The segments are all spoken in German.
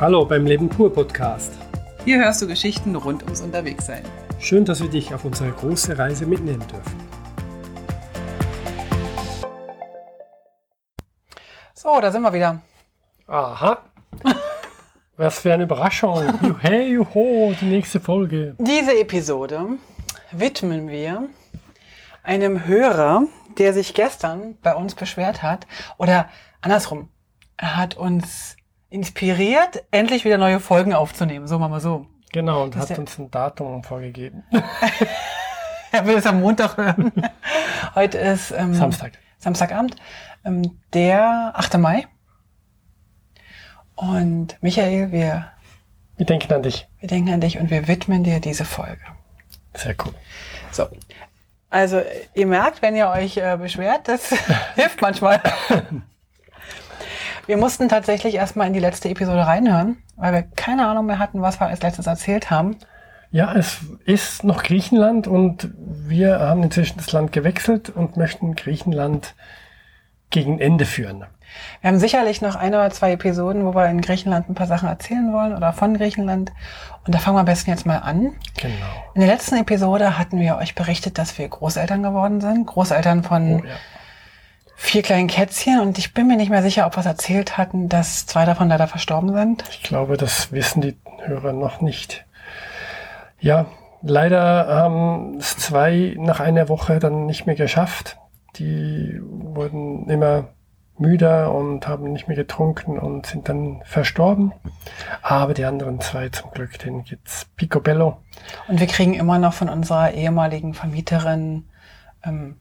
Hallo beim Leben pur Podcast. Hier hörst du Geschichten rund ums Unterwegssein. Schön, dass wir dich auf unsere große Reise mitnehmen dürfen. So, da sind wir wieder. Aha. Was für eine Überraschung. Hey, juho, die nächste Folge. Diese Episode widmen wir einem Hörer, der sich gestern bei uns beschwert hat. Oder andersrum, er hat uns inspiriert, endlich wieder neue Folgen aufzunehmen. So machen wir so. Genau, und hat uns ein Datum vorgegeben. er will es am Montag hören. Heute ist ähm, Samstag. Samstagabend, ähm, der 8. Mai. Und Michael, wir, Wir denken an dich. wir denken an dich und wir widmen dir diese Folge. Sehr cool. So. Also, ihr merkt, wenn ihr euch äh, beschwert, das hilft manchmal. Wir mussten tatsächlich erstmal in die letzte Episode reinhören, weil wir keine Ahnung mehr hatten, was wir als letztes erzählt haben. Ja, es ist noch Griechenland und wir haben inzwischen das Land gewechselt und möchten Griechenland gegen Ende führen. Wir haben sicherlich noch eine oder zwei Episoden, wo wir in Griechenland ein paar Sachen erzählen wollen oder von Griechenland. Und da fangen wir am besten jetzt mal an. Genau. In der letzten Episode hatten wir euch berichtet, dass wir Großeltern geworden sind. Großeltern von Oh, ja. Vier kleinen Kätzchen. Und ich bin mir nicht mehr sicher, ob wir es erzählt hatten, dass zwei davon leider verstorben sind. Ich glaube, das wissen die Hörer noch nicht. Ja, leider haben es zwei nach einer Woche dann nicht mehr geschafft. Die wurden immer müder und haben nicht mehr getrunken und sind dann verstorben. Aber die anderen zwei zum Glück, denen geht's picobello. Und wir kriegen immer noch von unserer ehemaligen Vermieterin ähm,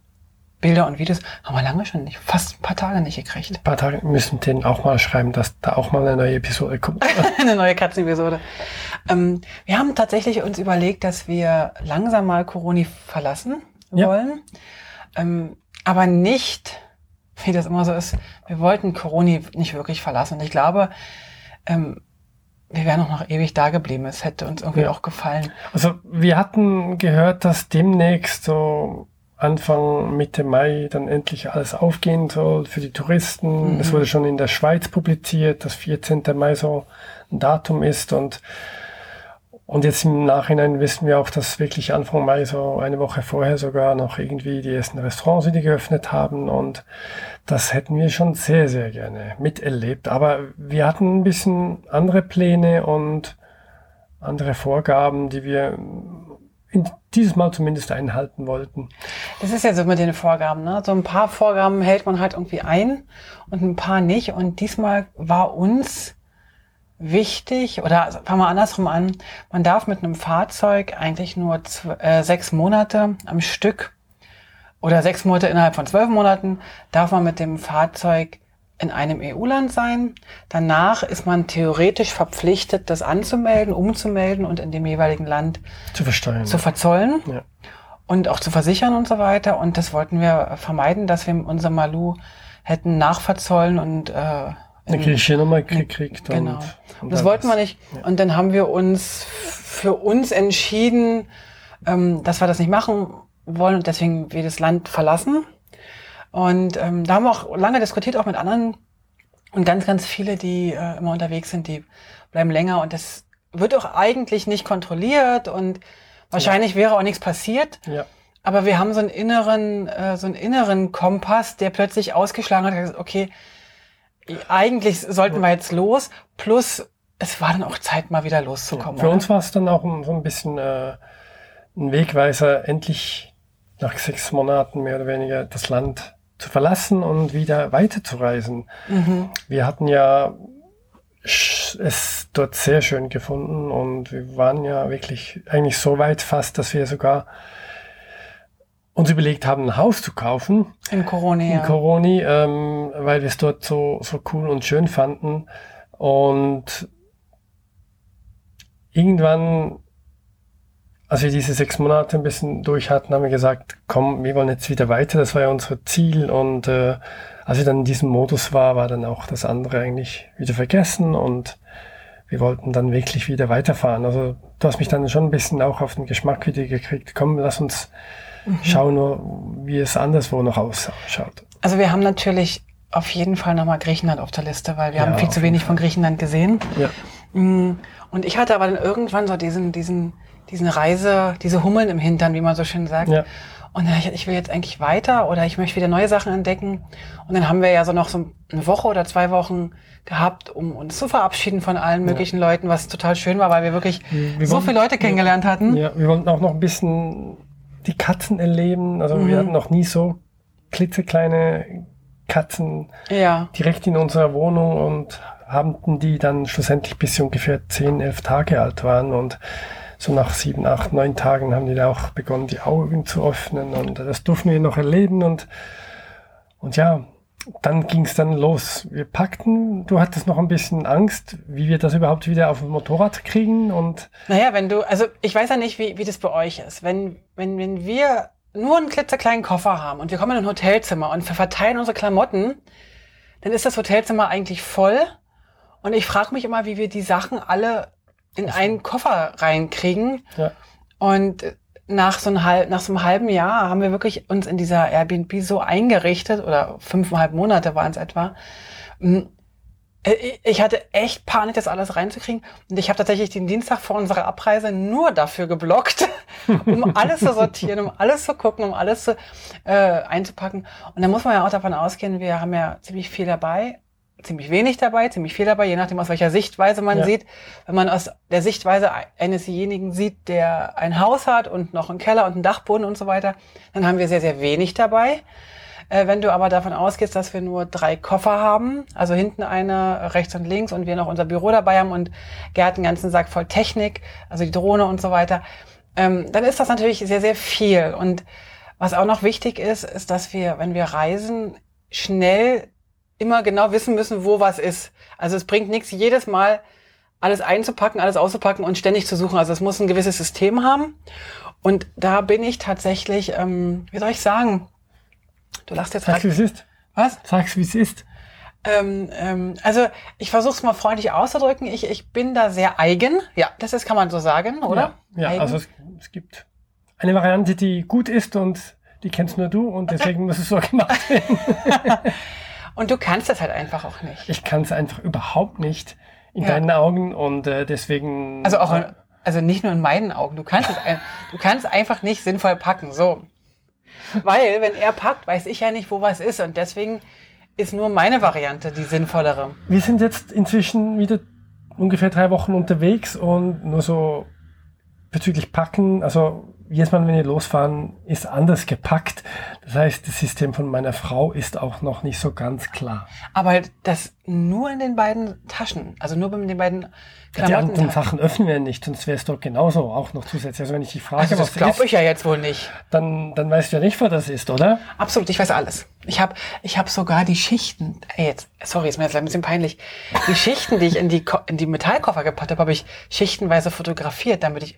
Bilder und Videos. Haben wir lange schon nicht, fast ein paar Tage nicht gekriegt. Ein paar Tage müssen denen auch mal schreiben, dass da auch mal eine neue Episode kommt. Eine neue Katzenepisode. Ähm, wir haben tatsächlich uns überlegt, dass wir langsam mal Coroni verlassen Ja. wollen. Ähm, aber nicht, wie das immer so ist, wir wollten Coroni nicht wirklich verlassen. Und ich glaube, ähm, wir wären auch noch ewig da geblieben. Es hätte uns irgendwie Ja. auch gefallen. Also wir hatten gehört, dass demnächst so Anfang Mitte Mai dann endlich alles aufgehen soll für die Touristen. Es wurde schon in der Schweiz publiziert, dass 14. Mai so ein Datum ist und und jetzt im Nachhinein wissen wir auch, dass wirklich Anfang Mai, so eine Woche vorher sogar noch irgendwie die ersten Restaurants wieder geöffnet haben. Und das hätten wir schon sehr, sehr gerne miterlebt. Aber wir hatten ein bisschen andere Pläne und andere Vorgaben, die wir dieses Mal zumindest einhalten wollten. Das ist ja so mit den Vorgaben, ne? So ein paar Vorgaben hält man halt irgendwie ein und ein paar nicht. Und diesmal war uns wichtig, oder also fangen wir andersrum an, man darf mit einem Fahrzeug eigentlich nur zw- äh, sechs Monate am Stück oder sechs Monate innerhalb von zwölf Monaten darf man mit dem Fahrzeug in einem EU-Land sein. Danach ist man theoretisch verpflichtet, das anzumelden, umzumelden und in dem jeweiligen Land Zu versteuern. zu verzollen ja. und auch zu versichern und so weiter. Und das wollten wir vermeiden, dass wir unser Malu hätten nachverzollen und äh, Eine Nummer gekriegt. Genau. Und, Und das wollten wir nicht. Und dann haben wir uns für uns entschieden, ähm, dass wir das nicht machen wollen und deswegen wir das Land verlassen. Und ähm, da haben wir auch lange diskutiert, auch mit anderen. Und ganz, ganz viele, die äh, immer unterwegs sind, die bleiben länger. Und das wird auch eigentlich nicht kontrolliert und wahrscheinlich wäre auch nichts passiert. Ja. Aber wir haben so einen inneren, äh, so einen inneren Kompass, der plötzlich ausgeschlagen hat, gesagt, okay, eigentlich sollten wir jetzt los. Plus, es war dann auch Zeit, mal wieder loszukommen. Für oder? uns war es dann auch ein- so ein bisschen äh, ein Wegweiser, endlich nach sechs Monaten mehr oder weniger das Land zu verlassen und wieder weiterzureisen. Mhm. Wir hatten ja es dort sehr schön gefunden und wir waren ja wirklich eigentlich so weit fast, dass wir sogar uns überlegt haben, ein Haus zu kaufen In Corona, in ja. Coroni, ähm, weil wir es dort so, so cool und schön fanden. Und irgendwann, als wir diese sechs Monate ein bisschen durch hatten, haben wir gesagt, komm, wir wollen jetzt wieder weiter. Das war ja unser Ziel. Und äh, als wir dann in diesem Modus war, war dann auch das andere eigentlich wieder vergessen und wir wollten dann wirklich wieder weiterfahren. Also du hast mich dann schon ein bisschen auch auf den Geschmack wieder gekriegt. Komm, lass uns schauen, nur, wie es anderswo noch ausschaut. Also wir haben natürlich auf jeden Fall nochmal Griechenland auf der Liste, weil wir Ja, haben viel zu wenig von Griechenland gesehen. Ja. Mm, und ich hatte aber dann irgendwann so diesen, diesen, diesen Reise, diese Hummeln im Hintern, wie man so schön sagt. Ja. Und dann, ich, ich will jetzt eigentlich weiter oder ich möchte wieder neue Sachen entdecken. Und dann haben wir ja so noch so eine Woche oder zwei Wochen gehabt, um uns zu verabschieden von allen möglichen ja. Leuten, was total schön war, weil wir wirklich wir so wollten, viele Leute kennengelernt hatten. Ja, wir wollten auch noch ein bisschen die Katzen erleben. Also mhm. wir hatten noch nie so klitzekleine Katzen ja. direkt in unserer Wohnung und haben die dann schlussendlich bis sie ungefähr zehn, elf Tage alt waren und so nach sieben, acht, neun Tagen haben die da auch begonnen, die Augen zu öffnen und das durften wir noch erleben und, und ja, dann ging es dann los. Wir packten, du hattest noch ein bisschen Angst, wie wir das überhaupt wieder auf dem Motorrad kriegen und. Naja, wenn du, also ich weiß ja nicht, wie, wie das bei euch ist. Wenn, wenn, wenn wir nur einen klitzekleinen Koffer haben und wir kommen in ein Hotelzimmer und verteilen unsere Klamotten, dann ist das Hotelzimmer eigentlich voll. Und ich frage mich immer, wie wir die Sachen alle in einen Koffer reinkriegen. Ja. Und nach so, einem, nach so einem halben Jahr haben wir wirklich uns in dieser Airbnb so eingerichtet, oder fünfeinhalb Monate waren es etwa. Hm, äh, ich hatte echt Panik, das alles reinzukriegen. Und ich habe tatsächlich den Dienstag vor unserer Abreise nur dafür geblockt, um alles zu sortieren, um alles zu gucken, um alles zu, äh, einzupacken. Und da muss man ja auch davon ausgehen, wir haben ja ziemlich viel dabei ziemlich wenig dabei, ziemlich viel dabei, je nachdem aus welcher Sichtweise man ja. sieht. Wenn man aus der Sichtweise einesjenigen sieht, der ein Haus hat und noch einen Keller und einen Dachboden und so weiter, dann haben wir sehr, sehr wenig dabei. Äh, wenn du aber davon ausgehst, dass wir nur drei Koffer haben, also hinten einer, rechts und links und wir noch unser Büro dabei haben und Gerd einen ganzen Sack voll Technik, also die Drohne und so weiter, ähm, dann ist das natürlich sehr, sehr viel. Und was auch noch wichtig ist, ist, dass wir, wenn wir reisen, schnell immer genau wissen müssen, wo was ist. Also es bringt nichts, jedes Mal alles einzupacken, alles auszupacken und ständig zu suchen. Also es muss ein gewisses System haben. Und da bin ich tatsächlich, ähm, wie soll ich sagen? Du lachst jetzt. Sag's, wie es ist. Was? Sag's, wie es ist. Ähm, ähm, also ich versuche es mal freundlich auszudrücken. Ich, ich bin da sehr eigen. Ja, das ist, kann man so sagen, oder? Ja, ja also es, es gibt eine Variante, die gut ist und die kennst nur du und deswegen muss es so gemacht werden. Und du kannst das halt einfach auch nicht. Ich kann es einfach überhaupt nicht in ja. deinen Augen und äh, deswegen. Also auch, in, also nicht nur in meinen Augen. Du kannst es, du kannst einfach nicht sinnvoll packen. So, weil wenn er packt, weiß ich ja nicht, wo was ist und deswegen ist nur meine Variante die sinnvollere. Wir sind jetzt inzwischen wieder ungefähr drei Wochen unterwegs und nur so bezüglich Packen, also jedes Mal, wenn wir losfahren, ist anders gepackt. Das heißt, das System von meiner Frau ist auch noch nicht so ganz klar. Aber das nur in den beiden Taschen, also nur in den beiden Klamotten. Die anderen Sachen öffnen wir nicht, sonst wäre es doch genauso auch noch zusätzlich. Also wenn ich die frage, also das glaube ich ja jetzt wohl nicht. Dann, dann weißt du ja nicht, was das ist, oder? Absolut, ich weiß alles. Ich habe ich hab sogar die Schichten, ey, jetzt, sorry, ist mir jetzt ein bisschen peinlich, die Schichten, die ich in die, in die Metallkoffer gepackt habe, habe ich schichtenweise fotografiert, damit ich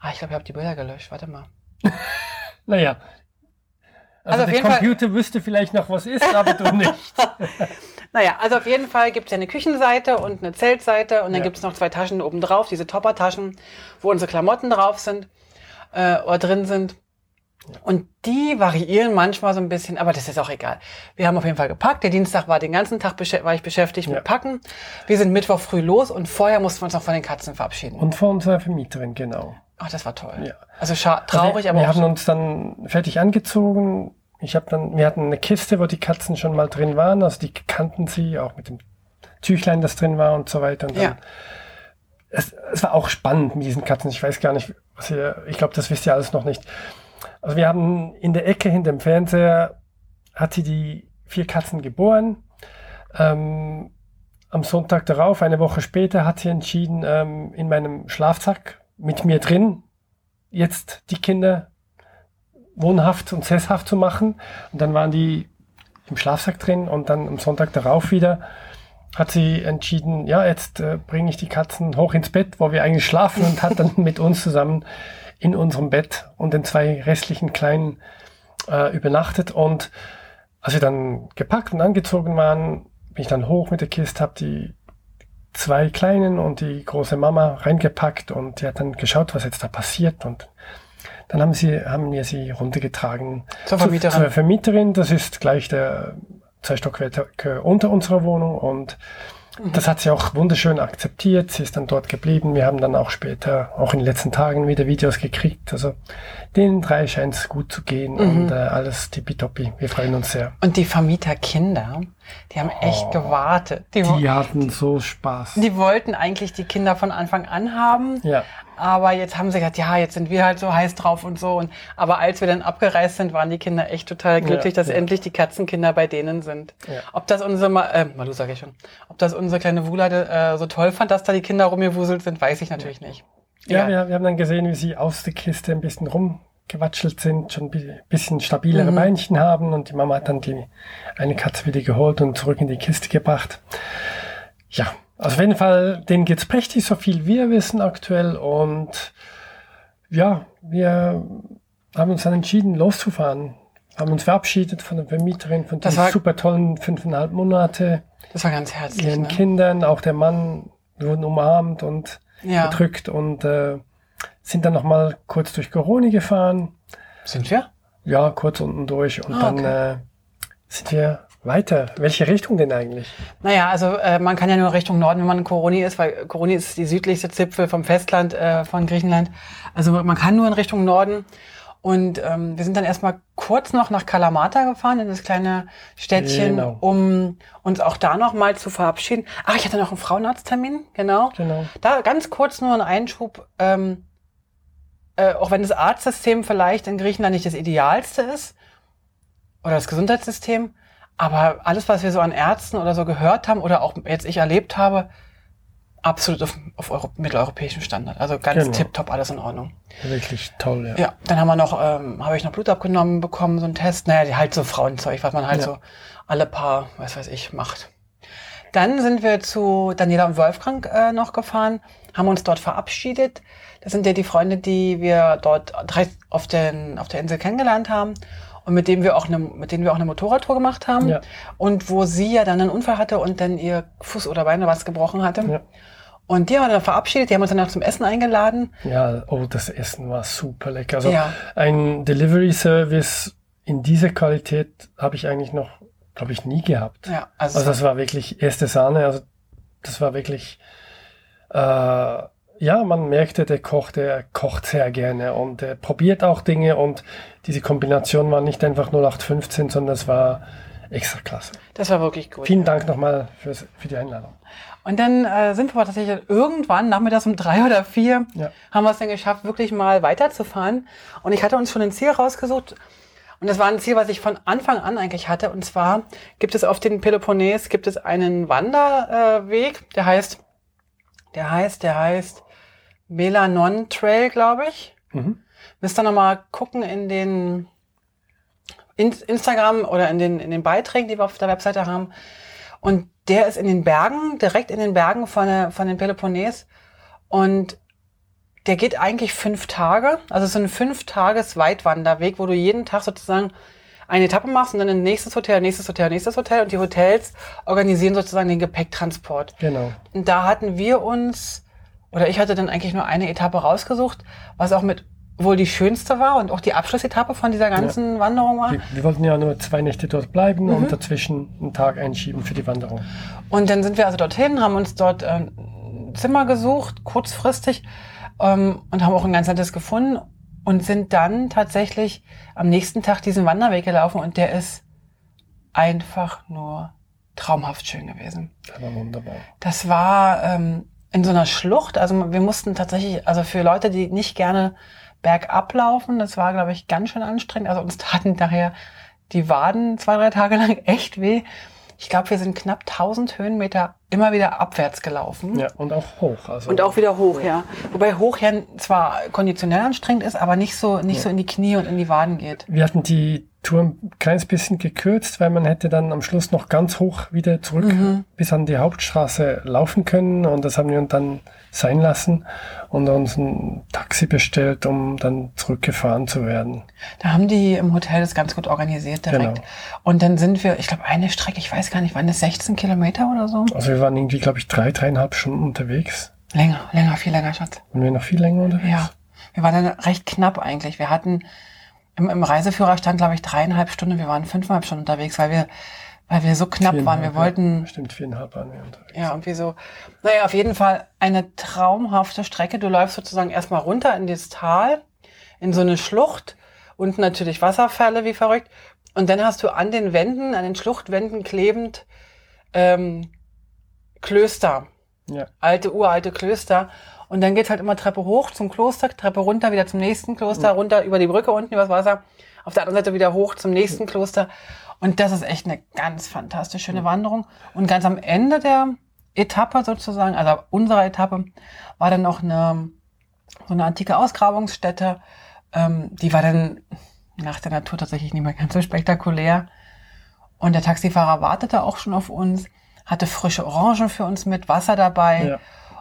Ah, ich glaube, ich habe die Bilder gelöscht. Warte mal. naja. Also, also der Computer Fall, wüsste vielleicht noch, was ist, aber du nicht. naja, also auf jeden Fall gibt es ja eine Küchenseite und eine Zeltseite und dann ja. gibt es noch zwei Taschen oben drauf, diese Topper-Taschen, wo unsere Klamotten drauf sind äh, oder drin sind. Und die variieren manchmal so ein bisschen, aber das ist auch egal. Wir haben auf jeden Fall gepackt. Der Dienstag war den ganzen Tag war ich beschäftigt ja. mit Packen. Wir sind Mittwoch früh los und vorher mussten wir uns noch von den Katzen verabschieden. Und von unserer Vermieterin, genau. Ach, das war toll. Ja. Also traurig, also, aber wir haben uns dann fertig angezogen. Ich habe dann, wir hatten eine Kiste, wo die Katzen schon mal drin waren. Also die kannten sie auch mit dem Tüchlein, das drin war und so weiter. Und dann, ja. es, es war auch spannend mit diesen Katzen. Ich weiß gar nicht, was ihr, ich glaube, das wisst ihr alles noch nicht. Also wir haben in der Ecke hinter dem Fernseher hat sie die vier Katzen geboren. Ähm, am Sonntag darauf, eine Woche später, hat sie entschieden, ähm, in meinem Schlafsack mit mir drin jetzt die Kinder wohnhaft und sesshaft zu machen. Und dann waren die im Schlafsack drin und dann am Sonntag darauf wieder hat sie entschieden, ja, jetzt äh, bringe ich die Katzen hoch ins Bett, wo wir eigentlich schlafen und hat dann mit uns zusammen in unserem Bett und den zwei restlichen Kleinen äh, übernachtet. Und als wir dann gepackt und angezogen waren, bin ich dann hoch mit der Kiste, habe die zwei Kleinen und die große Mama reingepackt und die hat dann geschaut, was jetzt da passiert und dann haben sie, haben wir sie runtergetragen zur Vermieterin. Zu, zur Vermieterin. Das ist gleich der zwei Stockwerke unter unserer Wohnung und das hat sie auch wunderschön akzeptiert. Sie ist dann dort geblieben. Wir haben dann auch später, auch in den letzten Tagen wieder Videos gekriegt. Also den drei scheint es gut zu gehen mhm. und äh, alles tippitoppi. Wir freuen uns sehr. Und die Vermieterkinder, die haben echt oh, gewartet. Die, die, hatten so Spaß. Die wollten eigentlich die Kinder von Anfang an haben. Ja. Aber jetzt haben sie gesagt, ja, jetzt sind wir halt so heiß drauf und so. Und, aber als wir dann abgereist sind, waren die Kinder echt total glücklich, ja, dass ja. endlich die Katzenkinder bei denen sind. Ja. Ob das unsere, äh, Malu sag ich schon, ob das unsere kleine Wulade äh, so toll fand, dass da die Kinder rumgewuselt sind, weiß ich natürlich nicht. Ja, wir, wir, haben dann gesehen, wie sie aus der Kiste ein bisschen rumgewatschelt sind, schon ein bisschen stabilere mhm. Beinchen haben und die Mama hat dann die eine Katze wieder geholt und zurück in die Kiste gebracht. Ja, auf jeden Fall, denen geht's prächtig, so viel wir wissen aktuell. Und ja, wir haben uns dann entschieden, loszufahren. Haben uns verabschiedet von der Vermieterin, von den super tollen fünfeinhalb Monate. Das war ganz herzlich. Ihren ne? Kindern, auch der Mann, wurden umarmt und ja. gedrückt und äh, sind dann nochmal kurz durch Corona gefahren. Sind wir? Ja, kurz unten durch und ah, dann okay. äh, sind wir weiter. Welche Richtung denn eigentlich? Naja, also äh, man kann ja nur Richtung Norden, wenn man in Koroni ist, weil Koroni ist die südlichste Zipfel vom Festland äh, von Griechenland. Also man kann nur in Richtung Norden. Und ähm, wir sind dann erstmal kurz noch nach Kalamata gefahren, in das kleine Städtchen, genau. um uns auch da noch mal zu verabschieden. Ach, ich hatte noch einen Frauenarzttermin, genau. genau. Da ganz kurz nur ein Einschub. Ähm, äh, auch wenn das Arztsystem vielleicht in Griechenland nicht das idealste ist, oder das Gesundheitssystem, aber alles, was wir so an Ärzten oder so gehört haben oder auch jetzt ich erlebt habe, absolut auf, auf Euro, mitteleuropäischem Standard. Also ganz genau. tipptopp, alles in Ordnung. Wirklich toll, ja. Ja, dann haben wir noch, ähm, habe ich noch Blut abgenommen bekommen, so ein Test. Naja, halt so Frauenzeug, was man halt ja. so alle paar, was weiß ich, macht. Dann sind wir zu Daniela und Wolfgang äh, noch gefahren, haben uns dort verabschiedet. Das sind ja die Freunde, die wir dort auf, den, auf der Insel kennengelernt haben und mit dem wir auch eine, mit denen wir auch eine Motorradtour gemacht haben. Ja. Und wo sie ja dann einen Unfall hatte und dann ihr Fuß oder Bein oder was gebrochen hatte. Ja. Und die haben wir dann verabschiedet, die haben uns dann auch zum Essen eingeladen. Ja, oh, das Essen war super lecker. Also ja. ein Delivery Service in dieser Qualität habe ich eigentlich noch, glaube ich, nie gehabt. Ja, also, also das war wirklich erste Sahne. Also das war wirklich äh, ja, man merkte, der Koch, der kocht sehr gerne und er probiert auch Dinge und diese Kombination war nicht einfach 0815, sondern es war extra klasse. Das war wirklich gut. Vielen Dank nochmal für, für die Einladung. Und dann äh, sind wir tatsächlich irgendwann, nachmittags um drei oder vier, ja. haben wir es dann geschafft, wirklich mal weiterzufahren. Und ich hatte uns schon ein Ziel rausgesucht. Und das war ein Ziel, was ich von Anfang an eigentlich hatte. Und zwar gibt es auf den Peloponnes gibt es einen Wanderweg, äh, der heißt, der heißt, der heißt Melanon Trail, glaube ich. Mhm. Müsst ihr nochmal gucken in den in Instagram oder in den, in den Beiträgen, die wir auf der Webseite haben. Und der ist in den Bergen, direkt in den Bergen von, der, von den Peloponnes. Und der geht eigentlich fünf Tage. Also es ist ein fünf Tages Weitwanderweg, wo du jeden Tag sozusagen eine Etappe machst und dann ein nächstes Hotel, nächstes Hotel, nächstes Hotel. Und die Hotels organisieren sozusagen den Gepäcktransport. Genau. Und da hatten wir uns oder ich hatte dann eigentlich nur eine Etappe rausgesucht, was auch mit wohl die schönste war und auch die Abschlussetappe von dieser ganzen ja. Wanderung war. Wir, wir, wollten ja nur zwei Nächte dort bleiben mhm. und dazwischen einen Tag einschieben für die Wanderung. Und dann sind wir also dorthin, haben uns dort ein Zimmer gesucht, kurzfristig, ähm, und haben auch ein ganz nettes gefunden und sind dann tatsächlich am nächsten Tag diesen Wanderweg gelaufen und der ist einfach nur traumhaft schön gewesen. Das war wunderbar. Das war ähm, in so einer Schlucht. Also wir mussten tatsächlich, also für Leute, die nicht gerne bergab laufen, das war, glaube ich, ganz schön anstrengend. Also uns taten daher die Waden zwei, drei Tage lang echt weh. Ich glaube, wir sind knapp 1000 Höhenmeter immer wieder abwärts gelaufen. Ja, und auch hoch. Also und auch wieder hoch, ja. Wobei hoch ja zwar konditionell anstrengend ist, aber nicht so, nicht ja. so in die Knie und in die Waden geht. Wir hatten die Tour ein kleines bisschen gekürzt, weil man hätte dann am Schluss noch ganz hoch wieder zurück mhm. bis an die Hauptstraße laufen können und das haben wir dann sein lassen und uns ein Taxi bestellt, um dann zurückgefahren zu werden. Da haben die im Hotel das ganz gut organisiert direkt. Genau. Und dann sind wir, ich glaube, eine Strecke, ich weiß gar nicht, waren das 16 Kilometer oder so? Also wir waren irgendwie, glaube ich, drei, dreieinhalb Stunden unterwegs. Länger, länger, viel länger, Schatz. Waren wir noch viel länger unterwegs? Ja. Wir waren dann recht knapp eigentlich. Wir hatten im, im Reiseführer stand, glaube ich, dreieinhalb Stunden. Wir waren fünfeinhalb Stunden unterwegs, weil wir weil wir so knapp waren. Wir wollten. Ja, stimmt, viereinhalb waren wir unterwegs. Ja, irgendwie so. Naja, auf jeden Fall eine traumhafte Strecke. Du läufst sozusagen erstmal runter in das Tal, in so eine Schlucht. Unten natürlich Wasserfälle wie verrückt. Und dann hast du an den Wänden, an den Schluchtwänden klebend ähm, Klöster. Ja. Alte, uralte Klöster. Und dann geht's halt immer Treppe hoch zum Kloster, Treppe runter, wieder zum nächsten Kloster, runter über die Brücke unten übers Wasser. Auf der anderen Seite wieder hoch zum nächsten Kloster. Und das ist echt eine ganz fantastisch schöne Wanderung. Und ganz am Ende der Etappe sozusagen, also unserer Etappe, war dann noch eine, so eine antike Ausgrabungsstätte. Ähm, die war dann nach der Natur tatsächlich nicht mehr ganz so spektakulär. Und der Taxifahrer wartete auch schon auf uns, hatte frische Orangen für uns mit, Wasser dabei. Ja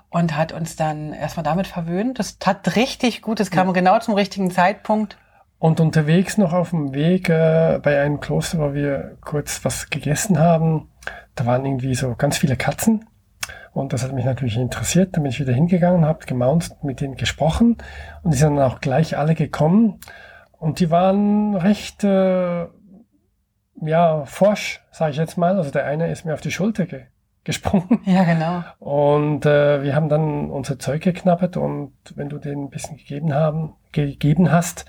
und hat uns dann erstmal damit verwöhnt. Das tat richtig gut, es kam ja. genau zum richtigen Zeitpunkt. Und unterwegs noch auf dem Weg äh, bei einem Kloster, wo wir kurz was gegessen haben, da waren irgendwie so ganz viele Katzen. Und das hat mich natürlich interessiert. Da bin ich wieder hingegangen, habe gemaunzt, mit denen gesprochen. Und die sind dann auch gleich alle gekommen. Und die waren recht, äh, ja, forsch, sage ich jetzt mal. Also der eine ist mir auf die Schulter ge gesprungen. Ja, genau. Und äh, wir haben dann unser Zeug geknappert und wenn du denen ein bisschen gegeben haben, gegeben hast,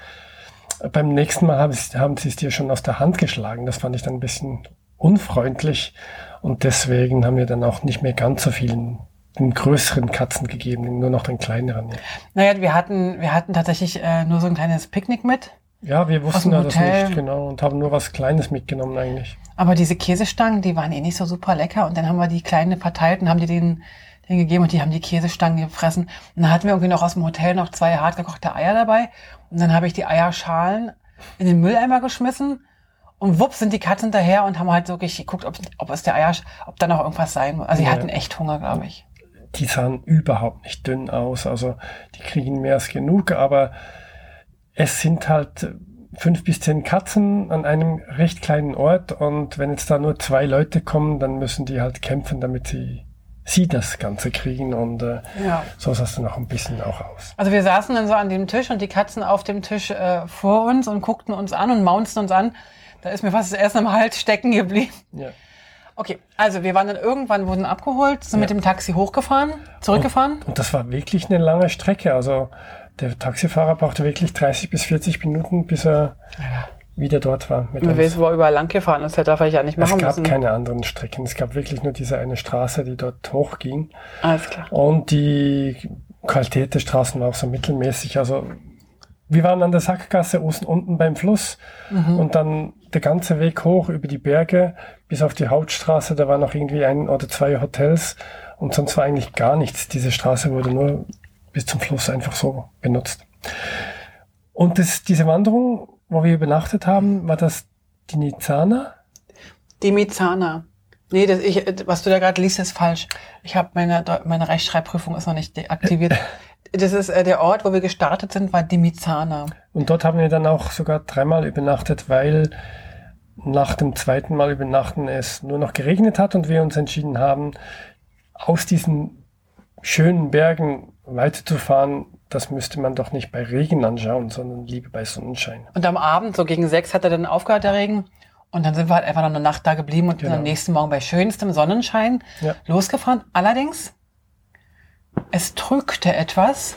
beim nächsten Mal haben sie, haben sie es dir schon aus der Hand geschlagen. Das fand ich dann ein bisschen unfreundlich. Und deswegen haben wir dann auch nicht mehr ganz so vielen den größeren Katzen gegeben, nur noch den kleineren. Ja. Naja, wir hatten, wir hatten tatsächlich äh, nur so ein kleines Picknick mit. Ja, wir wussten ja das nicht, genau, und haben nur was Kleines mitgenommen eigentlich. Aber diese Käsestangen, die waren eh nicht so super lecker. Und dann haben wir die kleinen verteilt und haben die denen, denen gegeben und die haben die Käsestangen gefressen. Und dann hatten wir irgendwie noch aus dem Hotel noch zwei hartgekochte Eier dabei. Und dann habe ich die Eierschalen in den Mülleimer geschmissen. Und wupp sind die Katzen daher und haben halt wirklich geguckt, ob, ob es der Eier, ob da noch irgendwas sein muss. Also die ja. hatten echt Hunger, glaube ich. Die sahen überhaupt nicht dünn aus. Also die kriegen mehr als genug, aber es sind halt fünf bis zehn Katzen an einem recht kleinen Ort und wenn jetzt da nur zwei Leute kommen, dann müssen die halt kämpfen, damit sie sie das Ganze kriegen und äh, ja. so sah es dann auch ein bisschen auch aus. Also wir saßen dann so an dem Tisch und die Katzen auf dem Tisch äh, vor uns und guckten uns an und maunzten uns an. Da ist mir fast das erste Mal halt stecken geblieben. Ja. Okay, also wir waren dann irgendwann, wurden abgeholt, sind ja. mit dem Taxi hochgefahren, zurückgefahren. Und, und, das war wirklich eine lange Strecke. Also der Taxifahrer brauchte wirklich 30 bis 40 Minuten, bis er ja. wieder dort war. Mit uns. Wir überall lang gefahren das darf ich ja nicht machen Es gab müssen. keine anderen Strecken. Es gab wirklich nur diese eine Straße, die dort hochging. Alles klar. Und die Qualität der Straßen war auch so mittelmäßig. Also wir waren an der Sackgasse unten beim Fluss mhm. und dann der ganze Weg hoch über die Berge bis auf die Hauptstraße. Da waren noch irgendwie ein oder zwei Hotels und sonst war eigentlich gar nichts. Diese Straße wurde nur bis zum Schluss einfach so benutzt. Und das, diese Wanderung, wo wir übernachtet haben, war das die Nizana? Die Mizana. Nee, das, ich, was du da gerade liest, ist falsch. Ich habe meine, meine Rechtschreibprüfung ist noch nicht deaktiviert. Das ist äh, der Ort, wo wir gestartet sind, war Dimizana. Und dort haben wir dann auch sogar dreimal übernachtet, weil nach dem zweiten Mal übernachten es nur noch geregnet hat und wir uns entschieden haben, aus diesen schönen Bergen weiterzufahren, das müsste man doch nicht bei Regen anschauen, sondern lieber bei Sonnenschein. Und am Abend, so gegen sechs, hat er dann aufgehört, der Regen. Und dann sind wir halt einfach noch eine Nacht da geblieben und genau. am nächsten Morgen bei schönstem Sonnenschein ja. losgefahren. Allerdings, es drückte etwas.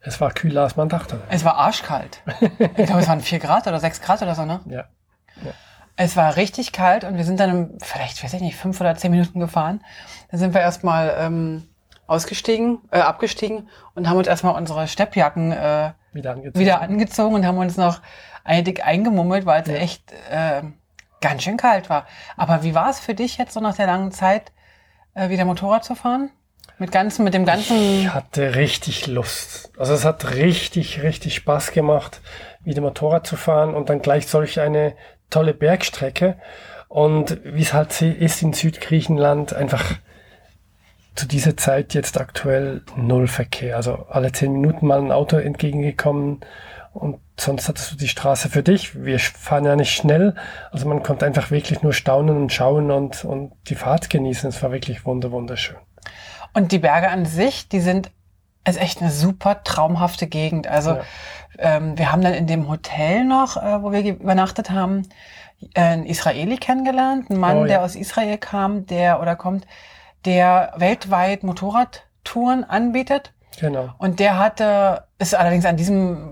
Es war kühler, als man dachte. Es war arschkalt. ich glaube, es waren vier Grad oder sechs Grad oder so, ne? Ja. ja. Es war richtig kalt und wir sind dann vielleicht, weiß ich nicht, fünf oder zehn Minuten gefahren. Dann sind wir erstmal ähm, ausgestiegen, äh, abgestiegen und haben uns erstmal unsere Steppjacken äh, wieder, angezogen. wieder angezogen und haben uns noch einig eingemummelt, weil es ja. echt äh, ganz schön kalt war. Aber wie war es für dich jetzt so nach der langen Zeit, äh, wieder Motorrad zu fahren? Mit ganzen, mit dem ganzen. Ich hatte richtig Lust. Also es hat richtig, richtig Spaß gemacht, wieder Motorrad zu fahren und dann gleich solch eine tolle Bergstrecke. Und wie es halt ist in Südgriechenland, einfach zu dieser Zeit jetzt aktuell null Verkehr. Also alle zehn Minuten mal ein Auto entgegengekommen und sonst hattest du die Straße für dich. Wir fahren ja nicht schnell. Also man konnte einfach wirklich nur staunen und schauen und, und die Fahrt genießen. Es war wirklich wunder, wunderschön. Und die Berge an sich, die sind, ist echt eine super traumhafte Gegend. Also ja. ähm, wir haben dann in dem Hotel noch, äh, wo wir übernachtet haben, äh, einen Israeli kennengelernt, einen Mann, Oh, ja. der aus Israel kam, der oder kommt, der weltweit Motorradtouren anbietet. Genau. Und der hatte, ist allerdings an diesem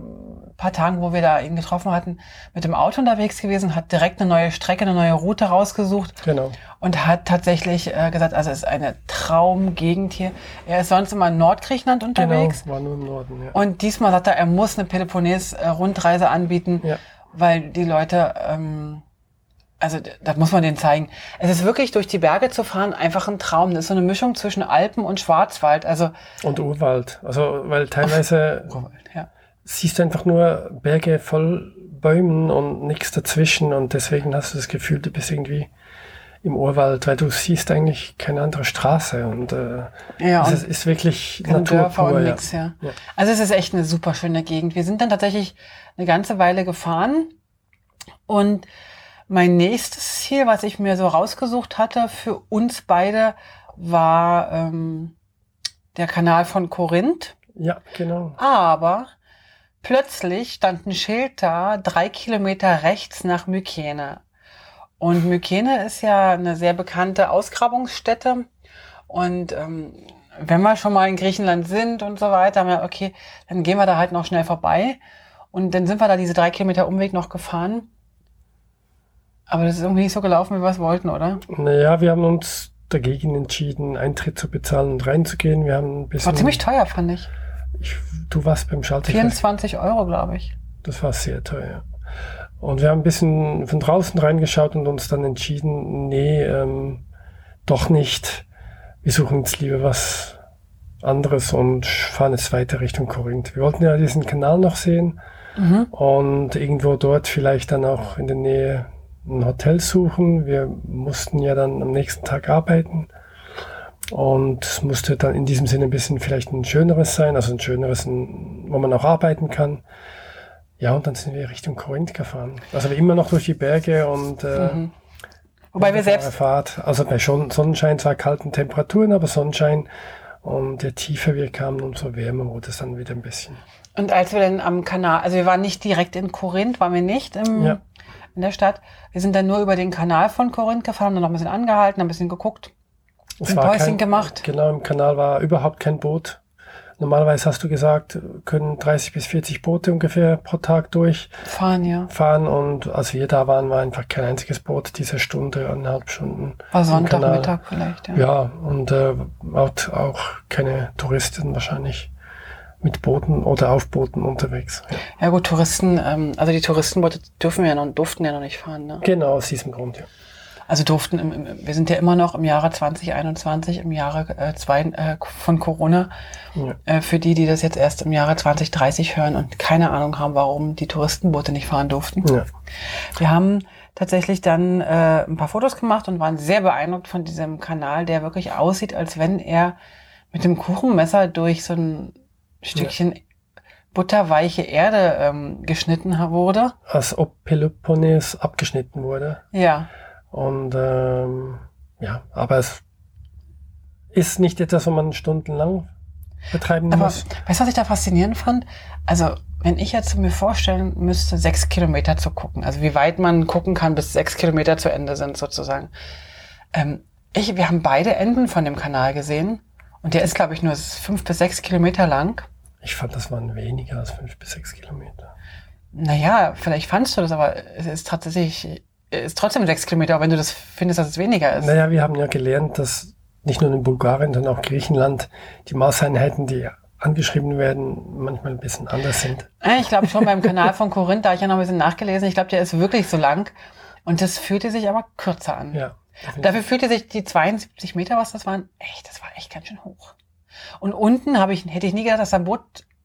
paar Tagen, wo wir da ihn getroffen hatten, mit dem Auto unterwegs gewesen, hat direkt eine neue Strecke, eine neue Route rausgesucht Genau. und hat tatsächlich äh, gesagt, also es ist eine Traumgegend hier. Er ist sonst immer in Nordgriechenland unterwegs. Genau. War nur im Norden, ja. Und diesmal sagt er, er muss eine Peloponnes-Rundreise anbieten, Ja. weil die Leute, ähm, also das muss man denen zeigen. Es ist wirklich durch die Berge zu fahren einfach ein Traum. Das ist so eine Mischung zwischen Alpen und Schwarzwald. Also Und Urwald. Also, weil teilweise ja. siehst du einfach nur Berge voll Bäumen und nichts dazwischen und deswegen hast du das Gefühl, du bist irgendwie im Urwald, weil du siehst eigentlich keine andere Straße und äh, Ja, es ist, ist wirklich Natur Dörfer pur, und ja. nix, ja. Ja. Also es ist echt eine super schöne Gegend. Wir sind dann tatsächlich eine ganze Weile gefahren und mein nächstes Ziel, was ich mir so rausgesucht hatte für uns beide, war ähm, der Kanal von Korinth. Ja, genau. Aber plötzlich stand ein Schild da, drei Kilometer rechts nach Mykene. Und Mykene ist ja eine sehr bekannte Ausgrabungsstätte. Und ähm, wenn wir schon mal in Griechenland sind und so weiter, haben wir, okay, dann gehen wir da halt noch schnell vorbei. Und dann sind wir da diese drei Kilometer Umweg noch gefahren. Aber das ist irgendwie nicht so gelaufen, wie wir es wollten, oder? Naja, wir haben uns dagegen entschieden, Eintritt zu bezahlen und reinzugehen. Wir haben ein bisschen. War ziemlich teuer, fand ich. ich, du warst beim Schalter. 24 Euro, glaube ich. Das war sehr teuer. Und wir haben ein bisschen von draußen reingeschaut und uns dann entschieden, nee, ähm, doch nicht. Wir suchen jetzt lieber was anderes und fahren jetzt weiter Richtung Korinth. Wir wollten ja diesen Kanal noch sehen Mhm. und irgendwo dort vielleicht dann auch in der Nähe ein Hotel suchen. Wir mussten ja dann am nächsten Tag arbeiten und es musste dann in diesem Sinne ein bisschen vielleicht ein schöneres sein, also ein schöneres, wo man auch arbeiten kann. Ja, und dann sind wir Richtung Korinth gefahren. Also immer noch durch die Berge und äh, Mhm. Wobei wir selbst Fahrt. Also bei Sonnenschein, zwar kalten Temperaturen, aber Sonnenschein. Und je tiefer wir kamen, umso wärmer wurde es dann wieder ein bisschen. Und als wir dann am Kanal, also wir waren nicht direkt in Korinth, waren wir nicht im, Ja. In der Stadt. Wir sind dann nur über den Kanal von Korinth gefahren, dann noch ein bisschen angehalten, ein bisschen geguckt. Es Ein Päuschen gemacht. Genau, im Kanal war überhaupt kein Boot. Normalerweise hast du gesagt, können 30 bis 40 Boote ungefähr pro Tag durchfahren. Fahren, ja. Und als wir da waren, war einfach kein einziges Boot diese Stunde, eineinhalb Stunden. War. Sonntagmittag vielleicht, ja. Ja, und äh, auch, auch keine Touristen wahrscheinlich mit Booten oder auf Booten unterwegs. Ja. Ja gut, Touristen, ähm, also die Touristenboote dürfen ja noch, durften ja noch nicht fahren, ne? Genau, aus diesem Grund, ja. Also durften, im, im, wir sind ja immer noch im Jahre 2021, im Jahre äh, zwei, äh, von Corona. Ja. Äh, für die, die das jetzt erst im Jahre 2030 hören und keine Ahnung haben, warum die Touristenboote nicht fahren durften. ja. Wir haben tatsächlich dann äh, ein paar Fotos gemacht und waren sehr beeindruckt von diesem Kanal, der wirklich aussieht, als wenn er mit dem Kuchenmesser durch so ein Stückchen butterweiche Erde ähm, geschnitten wurde. Als ob Peloponnes abgeschnitten wurde. Ja, Und ähm, ja, aber es ist nicht etwas, was man stundenlang betreiben aber muss. weißt du, was ich da faszinierend fand? Also, wenn ich jetzt mir vorstellen müsste, sechs Kilometer zu gucken, also wie weit man gucken kann, bis sechs Kilometer zu Ende sind sozusagen. Ähm, ich, wir haben beide Enden von dem Kanal gesehen und der ist, glaube ich, nur fünf bis sechs Kilometer lang. Ich fand, das waren weniger als fünf bis sechs Kilometer. Naja, vielleicht fandst du das, aber es ist tatsächlich, es ist trotzdem sechs Kilometer, auch wenn du das findest, dass es weniger ist. Naja, wir haben ja gelernt, dass nicht nur in Bulgarien, sondern auch Griechenland die Maßeinheiten, die angeschrieben werden, manchmal ein bisschen anders sind. Äh, Ich glaube schon beim Kanal von Korinth, da hab ich ja noch ein bisschen nachgelesen, ich glaube, der ist wirklich so lang und das fühlte sich aber kürzer an. Ja. Dafür fühlte sich die 72 Meter, was das waren, echt, das war echt ganz schön hoch. Und unten habe ich, hätte ich nie gedacht, dass da ein Boot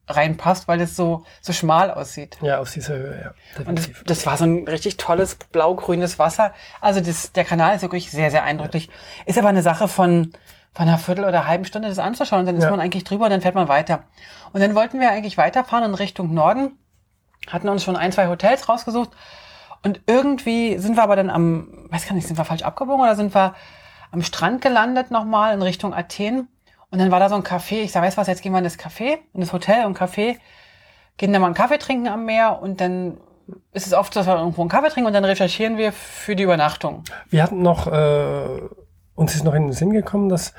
reinpasst, weil es so, so schmal aussieht. Ja, aus dieser Höhe, ja. Und das, Definitiv. das war so ein richtig tolles blau-grünes Wasser. Also das, der Kanal ist wirklich sehr, sehr eindrücklich. Ist aber eine Sache von, von einer Viertel oder halben Stunde das anzuschauen. Und dann ist Ja. man eigentlich drüber und dann fährt man weiter. Und dann wollten wir eigentlich weiterfahren in Richtung Norden. Hatten uns schon ein, zwei Hotels rausgesucht. Und irgendwie sind wir aber dann am, weiß gar nicht, sind wir falsch abgebogen oder sind wir am Strand gelandet nochmal in Richtung Athen. Und dann war da so ein Café. Ich sag, weißt du was, jetzt gehen wir in das Café, in das Hotel und Café, gehen da mal einen Kaffee trinken am Meer und dann ist es oft, dass wir irgendwo einen Kaffee trinken und dann recherchieren wir für die Übernachtung. Wir hatten noch, äh, uns ist noch in den Sinn gekommen, dass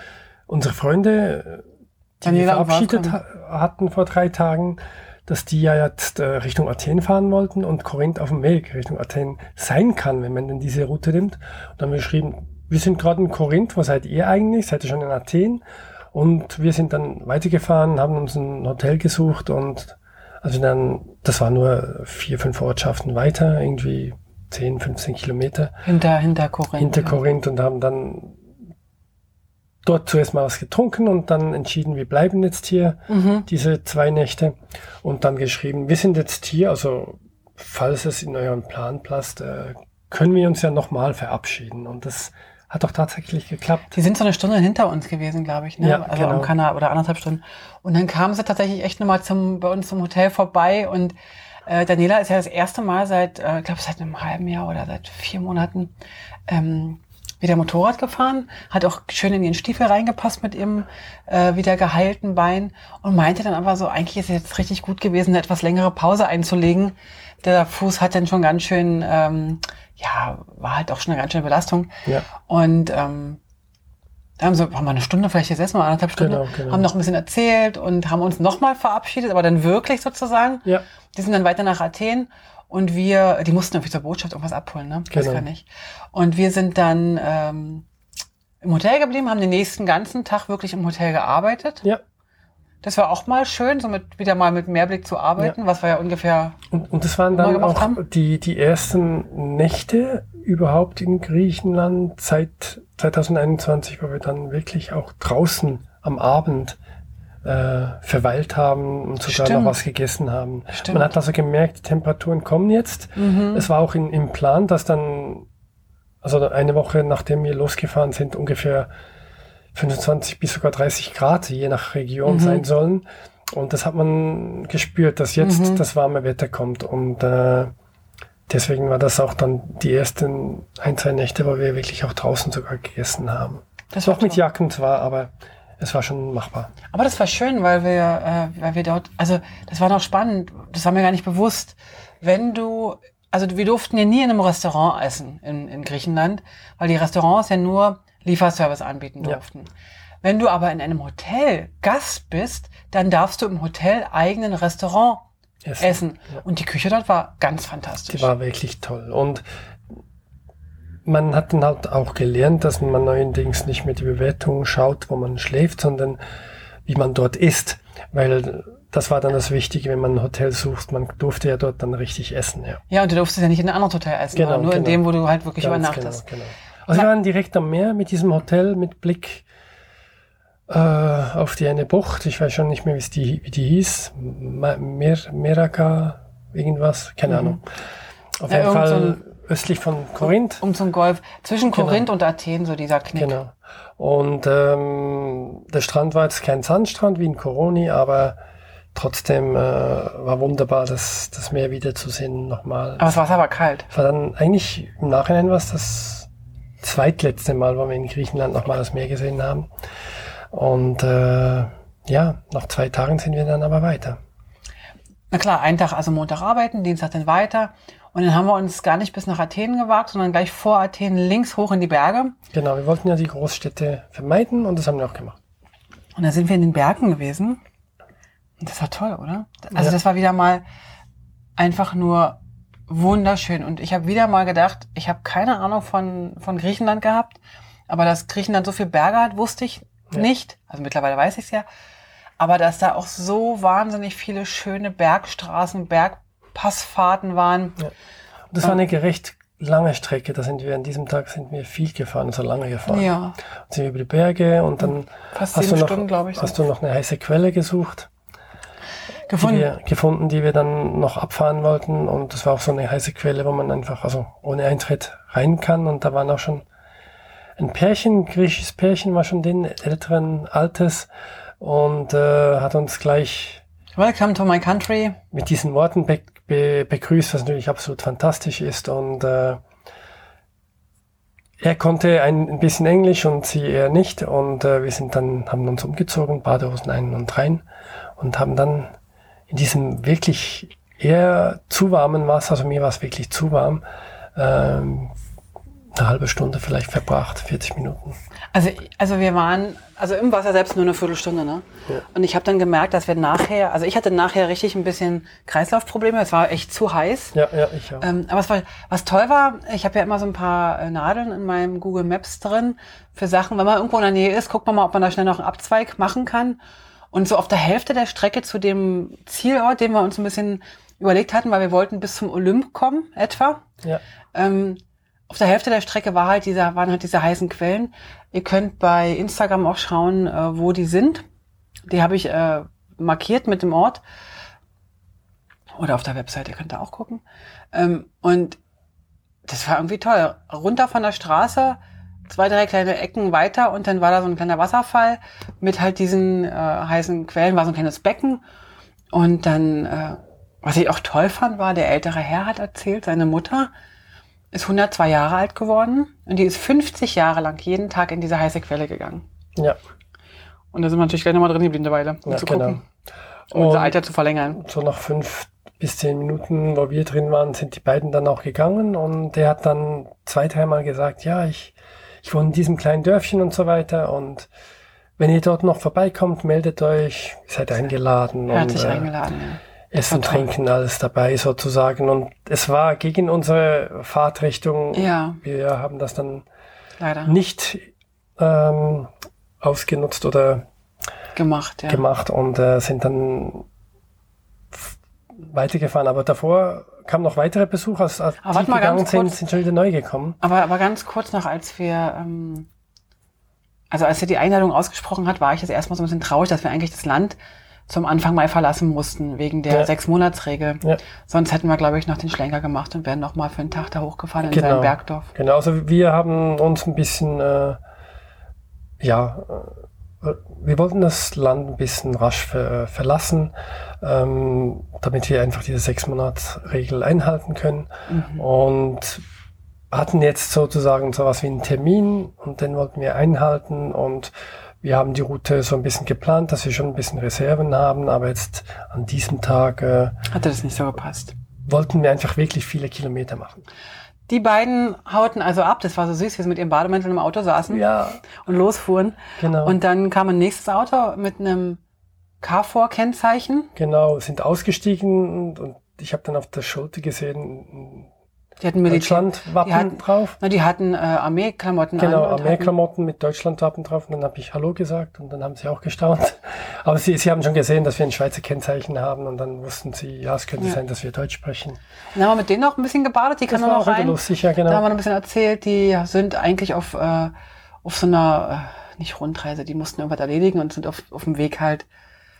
unsere Freunde, äh, die wir Daniela und verabschiedet ha hatten vor drei Tagen, dass die ja jetzt äh, Richtung Athen fahren wollten und Korinth auf dem Weg Richtung Athen sein kann, wenn man denn diese Route nimmt. Und dann haben wir geschrieben, wir sind gerade in Korinth, wo seid ihr eigentlich? Seid ihr schon in Athen? Und wir sind dann weitergefahren, haben uns ein Hotel gesucht und also dann, das war nur vier, fünf Ortschaften weiter, irgendwie 10, 15 Kilometer Hinter, hinter Korinth. hinter. Korinth und haben dann dort zuerst mal was getrunken und dann entschieden, wir bleiben jetzt hier Mhm. diese zwei Nächte und dann geschrieben, wir sind jetzt hier, also falls es in eurem Plan passt, äh, können wir uns ja nochmal verabschieden und das hat doch tatsächlich geklappt. Die sind so eine Stunde hinter uns gewesen, glaube ich, ne? Ja, also genau. am Kanal oder anderthalb Stunden. Und dann kamen sie tatsächlich echt nochmal zum, bei uns zum Hotel vorbei und äh, Daniela ist ja das erste Mal seit, äh, ich glaube seit einem halben Jahr oder seit vier Monaten ähm, wieder Motorrad gefahren, hat auch schön in ihren Stiefel reingepasst mit ihrem äh, wieder geheilten Bein und meinte dann aber so, eigentlich ist es jetzt richtig gut gewesen, eine etwas längere Pause einzulegen. Der Fuß hat dann schon ganz schön, ähm, ja, war halt auch schon eine ganz schöne Belastung. Ja. Und ähm, da haben sie haben wir eine Stunde vielleicht gesessen, oder anderthalb Stunden, Genau, genau. haben noch ein bisschen erzählt und haben uns nochmal verabschiedet, aber dann wirklich sozusagen. Ja, Die sind dann weiter nach Athen und wir, die mussten irgendwie zur Botschaft irgendwas abholen, ne? Weiß Genau. gar nicht. Und wir sind dann ähm, im Hotel geblieben, haben den nächsten ganzen Tag wirklich im Hotel gearbeitet. ja. Das war auch mal schön, so mit, wieder mal mit Mehrblick zu arbeiten, was wir ja ungefähr Und, und das waren dann auch haben? die, die ersten Nächte überhaupt in Griechenland seit 2021, wo wir dann wirklich auch draußen am Abend äh, verweilt haben und sogar Stimmt. noch was gegessen haben. Stimmt. Man hat also gemerkt, die Temperaturen kommen jetzt. Es war auch in, im Plan, dass dann, also eine Woche nachdem wir losgefahren sind, ungefähr 25 bis sogar 30 Grad, je nach Region sein sollen. Und das hat man gespürt, dass jetzt das warme Wetter kommt. Und äh, deswegen war das auch dann die ersten ein, zwei Nächte, wo wir wirklich auch draußen sogar gegessen haben. Das war Doch mit. Jacken zwar, aber es war schon machbar. Aber das war schön, weil wir, äh, weil wir dort, also das war noch spannend, das war mir gar nicht bewusst. Wenn du, also wir durften ja nie in einem Restaurant essen in, in Griechenland, weil die Restaurants ja nur Lieferservice anbieten Ja. durften. Wenn du aber in einem Hotel Gast bist, dann darfst du im Hotel eigenen Restaurant Essen. essen. Und die Küche dort war ganz fantastisch. Die war wirklich toll. Und man hat dann halt auch gelernt, dass man neuerdings nicht mehr die Bewertungen schaut, wo man schläft, sondern wie man dort isst. Weil das war dann das Wichtige, wenn man ein Hotel sucht. Man durfte ja dort dann richtig essen, ja. ja, und du durftest ja nicht in einem anderen Hotel essen, Genau, nur in genau. dem, wo du halt wirklich Ganz übernachtest. Genau, genau. Also wir waren direkt am Meer mit diesem Hotel mit Blick äh, auf die eine Bucht. Ich weiß schon nicht mehr, wie es die, wie die hieß. Mer, Meraga, irgendwas, keine Ahnung. Auf Mhm. Ja, jeden irgend so Fall ein- östlich von Korinth. Um zum Golf. Zwischen Genau. Korinth und Athen, so dieser Knick. Genau. Und ähm, der Strand war jetzt kein Sandstrand wie in Koroni, aber trotzdem äh, war wunderbar, das, das Meer wiederzusehen nochmal. Aber das Wasser war kalt. war dann eigentlich im Nachhinein was das zweitletzte Mal, wo wir in Griechenland nochmal das Meer gesehen haben. Und äh, ja, nach zwei Tagen sind wir dann aber weiter. Na klar, einen Tag, also Montag arbeiten, Dienstag dann weiter. Und dann haben wir uns gar nicht bis nach Athen gewagt, sondern gleich vor Athen links hoch in die Berge. Genau, wir wollten ja die Großstädte vermeiden und das haben wir auch gemacht. Und da sind wir in den Bergen gewesen. Und das war toll, oder? Also Ja. das war wieder mal einfach nur wunderschön. Und ich habe wieder mal gedacht, ich habe keine Ahnung von, von Griechenland gehabt. Aber dass Griechenland so viele Berge hat, wusste ich nicht. Also mittlerweile weiß ich es ja. Aber dass da auch so wahnsinnig viele schöne Bergstraßen, Bergpassfahrten waren. Und das war eine gerecht lange Strecke. Da sind wir an diesem Tag sind wir viel gefahren, also lange gefahren. Ja. Sind wir über die Berge und dann Fast hast, du noch, Stunden, ich, so. hast du noch eine heiße Quelle gesucht, die Gefunden. wir gefunden, die wir dann noch abfahren wollten. Und das war auch so eine heiße Quelle, wo man einfach also ohne Eintritt rein kann. Und da waren auch schon ein Pärchen, ein griechisches Pärchen, war schon den älteren Alters und äh, hat uns gleich Welcome to my country. mit diesen Worten be be begrüßt, was natürlich absolut fantastisch ist. Und äh, er konnte ein, ein bisschen Englisch und sie eher nicht. Und äh, wir sind dann, haben uns umgezogen, Badehosen ein und rein und haben dann in diesem wirklich eher zu warmen Wasser, also mir war es wirklich zu warm, ähm, eine halbe Stunde vielleicht verbracht, 40 Minuten. Also, also wir waren, also im Wasser selbst nur eine Viertelstunde, ne? Ja. Und ich habe dann gemerkt, dass wir nachher, also ich hatte nachher richtig ein bisschen Kreislaufprobleme. Es war echt zu heiß. Ja, ja, ich auch. Ähm, aber was, war, was toll war, ich habe ja immer so ein paar äh, Nadeln in meinem Google Maps drin für Sachen. Wenn man irgendwo in der Nähe ist, guckt man mal, ob man da schnell noch einen Abzweig machen kann. Und so auf der Hälfte der Strecke zu dem Zielort, den wir uns ein bisschen überlegt hatten, weil wir wollten bis zum Olymp kommen, etwa. Ja. Ähm, auf der Hälfte der Strecke war halt dieser, waren halt diese heißen Quellen. Ihr könnt bei Instagram auch schauen, äh, wo die sind. Die habe ich äh, markiert mit dem Ort. Oder auf der Webseite, ihr könnt da auch gucken. Ähm, und das war irgendwie toll. Runter von der Straße, zwei, drei kleine Ecken weiter und dann war da so ein kleiner Wasserfall mit halt diesen äh, heißen Quellen, war so ein kleines Becken. Und dann, äh, was ich auch toll fand, war, der ältere Herr hat erzählt, seine Mutter ist 102 Jahre alt geworden und die ist 50 Jahre lang jeden Tag in diese heiße Quelle gegangen. Ja. Und da sind wir natürlich gleich nochmal drin geblieben Weile, um Ja, zu genau. gucken, um unser Alter zu verlängern. So nach fünf bis zehn Minuten, wo wir drin waren, sind die beiden dann auch gegangen und der hat dann zwei, dreimal gesagt, ja, ich, ich wohne in diesem kleinen Dörfchen und so weiter und wenn ihr dort noch vorbeikommt, meldet euch, ihr seid eingeladen. Herzlich und, äh, eingeladen. Ja. Essen. Trinken, alles dabei sozusagen. Und es war gegen unsere Fahrtrichtung. Ja. Wir haben das dann Leider. nicht ähm, ausgenutzt oder Gemacht, ja. gemacht und äh, sind dann weitergefahren. Aber davor kamen noch weitere Besucher, als, als Aber die mal gegangen sind, kurz. sind schon wieder neu gekommen. Aber, aber ganz kurz noch, als wir, ähm, also als er die Einladung ausgesprochen hat, war ich jetzt erstmal so ein bisschen traurig, dass wir eigentlich das Land zum Anfang Mai verlassen mussten, wegen der Ja. Sechs-Monats-Regel. Ja. Sonst hätten wir, glaube ich, noch den Schlenker gemacht und wären noch mal für einen Tag da hochgefahren in sein Bergdorf. Genau, also wir haben uns ein bisschen, äh, ja, äh, wir wollten das Land ein bisschen rasch ver verlassen, ähm, damit wir einfach diese Sechs-Monats-Regel einhalten können. Mhm. Und hatten jetzt sozusagen sowas wie einen Termin und den wollten wir einhalten und wir haben die Route so ein bisschen geplant, dass wir schon ein bisschen Reserven haben, aber jetzt an diesem Tag äh, Hatte das nicht so gepasst. wollten wir einfach wirklich viele Kilometer machen. Die beiden hauten also ab, das war so süß, wie sie mit ihrem Bademäntel im Auto saßen Ja, und losfuhren. genau. Und dann kam ein nächstes Auto mit einem Carrefour-Kennzeichen. Genau, sind ausgestiegen und, und ich habe dann auf der Schulter gesehen, Die hatten. Deutschland-Wappen drauf. Na, die hatten äh, Armeeklamotten Genau, Armeeklamotten mit Deutschland-Wappen drauf. Und dann habe ich Hallo gesagt und dann haben sie auch gestaunt. Aber sie, sie haben schon gesehen, dass wir ein Schweizer Kennzeichen haben und dann wussten sie, ja, es könnte Ja. sein, dass wir Deutsch sprechen. Dann haben wir mit denen noch ein bisschen gebadet, die Das war noch auch rein. lustig, ja, Da haben genau. wir noch ein bisschen erzählt, die sind eigentlich auf, äh, auf so einer, äh, nicht Rundreise, die mussten irgendwas erledigen und sind auf, auf dem Weg halt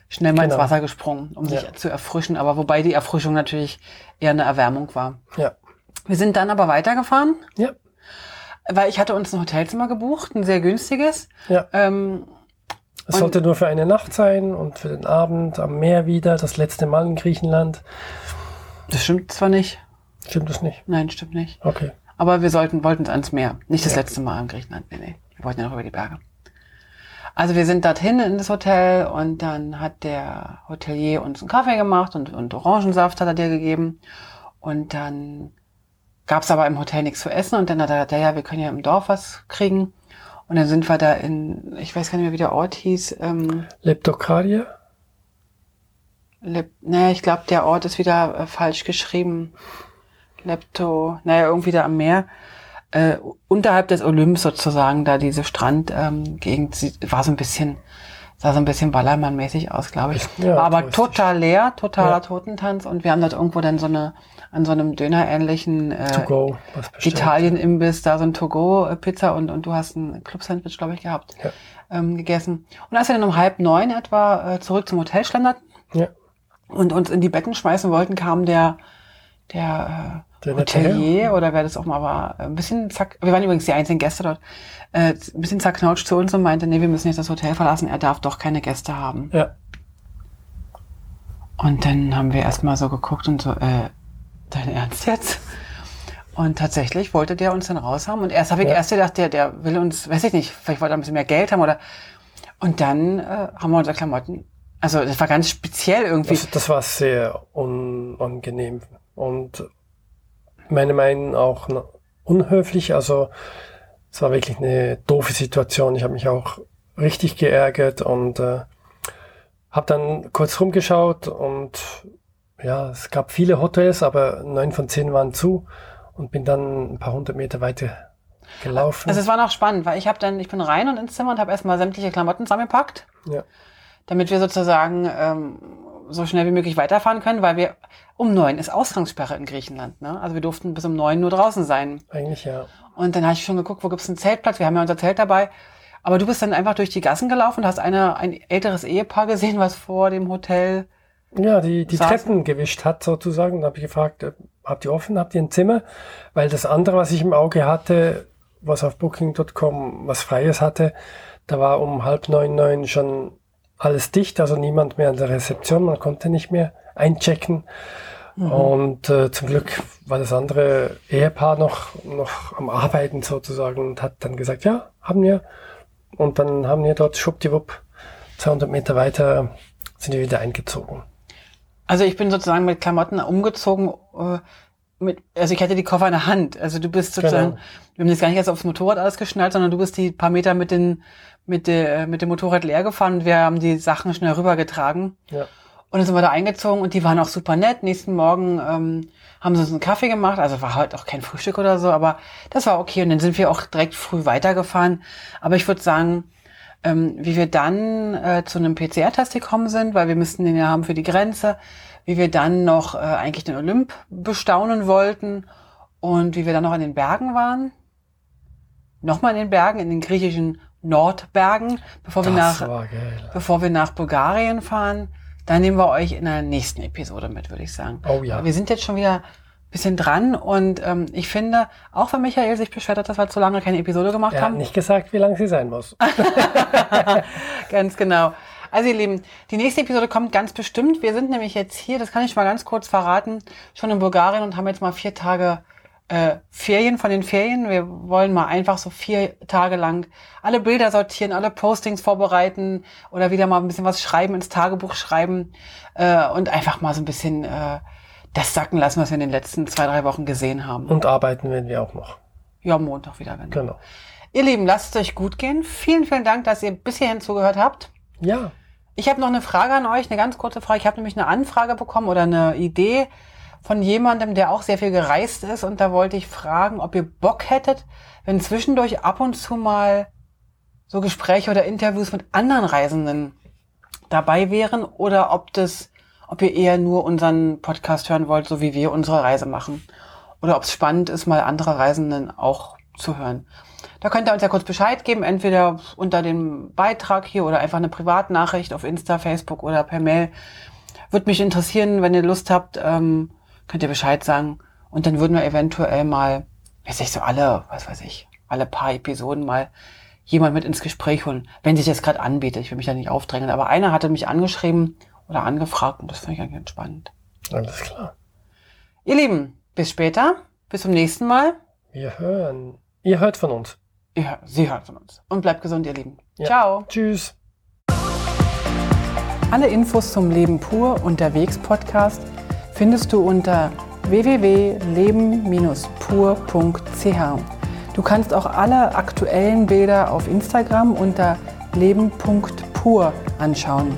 schnell mal ins Genau. Wasser gesprungen, um sich Ja. zu erfrischen. Aber wobei die Erfrischung natürlich eher eine Erwärmung war. Ja, Wir sind dann aber weitergefahren, ja, weil ich hatte uns ein Hotelzimmer gebucht, ein sehr günstiges. ja. Ähm, Es sollte nur für eine Nacht sein und für den Abend am Meer wieder, das letzte Mal in Griechenland. das stimmt zwar nicht. Stimmt das nicht? Nein, stimmt nicht. Okay. Aber wir sollten, wollten ans Meer. Nicht das Ja. letzte Mal in Griechenland. Nee, nee. Wir wollten ja noch über die Berge. Also wir sind dorthin in das Hotel und dann hat der Hotelier uns einen Kaffee gemacht und, und Orangensaft hat er dir gegeben. Und dann gab es aber im Hotel nichts zu essen und dann hat er gesagt, ja, wir können ja im Dorf was kriegen. Und dann sind wir da in, ich weiß gar nicht mehr, wie der Ort hieß, ähm, Leptokaria? Lep naja, ich glaube, der Ort ist wieder äh, falsch geschrieben. Lepto, naja, irgendwie da am Meer. Äh, unterhalb des Olymps sozusagen, da diese Strandgegend sie war so ein bisschen, sah so ein bisschen Ballermann-mäßig aus, glaube ich. Ja, war aber total leer, totaler Ja. Totentanz und wir haben dort irgendwo dann so eine, an so einem Döner-ähnlichen äh. Italien-Imbiss, da so ein To-Go-Pizza und, und du hast ein Club-Sandwich, glaube ich, gehabt, Ja. ähm, gegessen. Und als wir dann um halb neun etwa äh, zurück zum Hotel schlenderten, Ja. und uns in die Betten schmeißen wollten, kam der, der, äh, Der Hotelier oder wer das auch mal war, ein bisschen zack, wir waren übrigens die einzigen Gäste dort, äh, ein bisschen zerknautscht zu uns und meinte, nee, wir müssen jetzt das Hotel verlassen, er darf doch keine Gäste haben. Ja, Und dann haben wir erstmal so geguckt und so, äh, dein Ernst jetzt? Und tatsächlich wollte der uns dann raushaben. Und erst habe ich Ja. erst gedacht, der, der will uns, weiß ich nicht, vielleicht wollte er ein bisschen mehr Geld haben oder. Und dann äh, haben wir unsere Klamotten Also das war ganz speziell irgendwie. Also das war sehr unangenehm und meine Meinung auch unhöflich. Also es war wirklich eine doofe Situation. Ich habe mich auch richtig geärgert und äh, habe dann kurz rumgeschaut und ja, es gab viele Hotels, aber neun von zehn waren zu und bin dann ein paar hundert Meter weiter gelaufen. Also es war noch spannend, weil ich habe dann, ich bin rein und ins Zimmer und habe erstmal sämtliche Klamotten zusammengepackt. Ja damit wir sozusagen ähm, so schnell wie möglich weiterfahren können, weil wir um neun ist Ausgangssperre in Griechenland. Ne? Also wir durften bis um neun nur draußen sein. Eigentlich ja. Und dann habe ich schon geguckt, wo gibt's einen Zeltplatz? Wir haben ja unser Zelt dabei. Aber du bist dann einfach durch die Gassen gelaufen, hast eine, ein älteres Ehepaar gesehen, was vor dem Hotel ja, die, die Treppen gewischt hat sozusagen. Da habe ich gefragt, äh, habt ihr offen, habt ihr ein Zimmer? Weil das andere, was ich im Auge hatte, was auf Booking.com was Freies hatte, da war um halb neun, neun schon alles dicht, also niemand mehr an der Rezeption, man konnte nicht mehr einchecken. Mhm. Und äh, zum Glück war das andere Ehepaar noch, noch am Arbeiten sozusagen und hat dann gesagt, ja, haben wir. Und dann haben wir dort schwuppdiwupp 200 Meter weiter sind wir wieder eingezogen. Also ich bin sozusagen mit Klamotten umgezogen. Äh, mit, also ich hatte die Koffer in der Hand. Also du bist sozusagen, genau. wir haben das gar nicht erst aufs Motorrad alles geschnallt, sondern du bist die paar Meter mit den mit, der, mit dem Motorrad leer gefahren und wir haben die Sachen schnell rübergetragen. Ja. Und dann sind wir da eingezogen und die waren auch super nett. Nächsten Morgen ähm, haben sie uns einen Kaffee gemacht. Also war heute auch kein Frühstück oder so, aber das war okay. Und dann sind wir auch direkt früh weitergefahren. Aber ich würde sagen, ähm, wie wir dann äh, zu einem PCR-Test gekommen sind, weil wir müssten den ja haben für die Grenze, wie wir dann noch äh, eigentlich den Olymp bestaunen wollten und wie wir dann noch in den Bergen waren. Nochmal in den Bergen, in den griechischen Nordbergen, bevor wir, nach, bevor wir nach Bulgarien fahren. Da nehmen wir euch in der nächsten Episode mit, würde ich sagen. Oh ja. Wir sind jetzt schon wieder bisschen dran und ähm, ich finde, auch wenn Michael sich beschwert hat, dass wir zu lange keine Episode gemacht er haben. Hat nicht gesagt, wie lang sie sein muss. ganz genau. Also ihr Lieben, die nächste Episode kommt ganz bestimmt. Wir sind nämlich jetzt hier, das kann ich mal ganz kurz verraten, schon in Bulgarien und haben jetzt mal vier Tage äh, Ferien von den Ferien. Wir wollen mal einfach so vier Tage lang alle Bilder sortieren, alle Postings vorbereiten oder wieder mal ein bisschen was schreiben, ins Tagebuch schreiben äh, und einfach mal so ein bisschen äh, das sacken lassen, was wir in den letzten zwei, drei Wochen gesehen haben. Und arbeiten werden wir auch noch. Ja, Montag wieder, genau. genau. Ihr Lieben, lasst es euch gut gehen. Vielen, vielen Dank, dass ihr bis hierhin zugehört habt. Ja. Ich habe noch eine Frage an euch, eine ganz kurze Frage. Ich habe nämlich eine Anfrage bekommen oder eine Idee von jemandem, der auch sehr viel gereist ist. Und da wollte ich fragen, ob ihr Bock hättet, wenn zwischendurch ab und zu mal so Gespräche oder Interviews mit anderen Reisenden dabei wären oder ob das, ob ihr eher nur unseren Podcast hören wollt, so wie wir unsere Reise machen. Oder ob es spannend ist, mal andere Reisenden auch zu hören. Da könnt ihr uns ja kurz Bescheid geben, entweder unter dem Beitrag hier oder einfach eine Privatnachricht auf Insta, Facebook oder per Mail. Würde mich interessieren, wenn ihr Lust habt, ähm, könnt ihr Bescheid sagen. Und dann würden wir eventuell mal, weiß ich so alle, was weiß ich, alle paar Episoden mal jemand mit ins Gespräch holen, wenn sich das gerade anbietet. Ich will mich da nicht aufdrängen. Aber einer hatte mich angeschrieben oder angefragt und das fand ich eigentlich ganz spannend. Alles klar. Ihr Lieben, bis später. Bis zum nächsten Mal. Wir hören. Ihr hört von uns. Ja, Sie hören von uns. Und bleibt gesund, ihr Lieben. Ja. Ciao. Tschüss. Alle Infos zum Leben pur unterwegs Podcast findest du unter www.leben-pur.ch. Du kannst auch alle aktuellen Bilder auf Instagram unter leben.pur anschauen.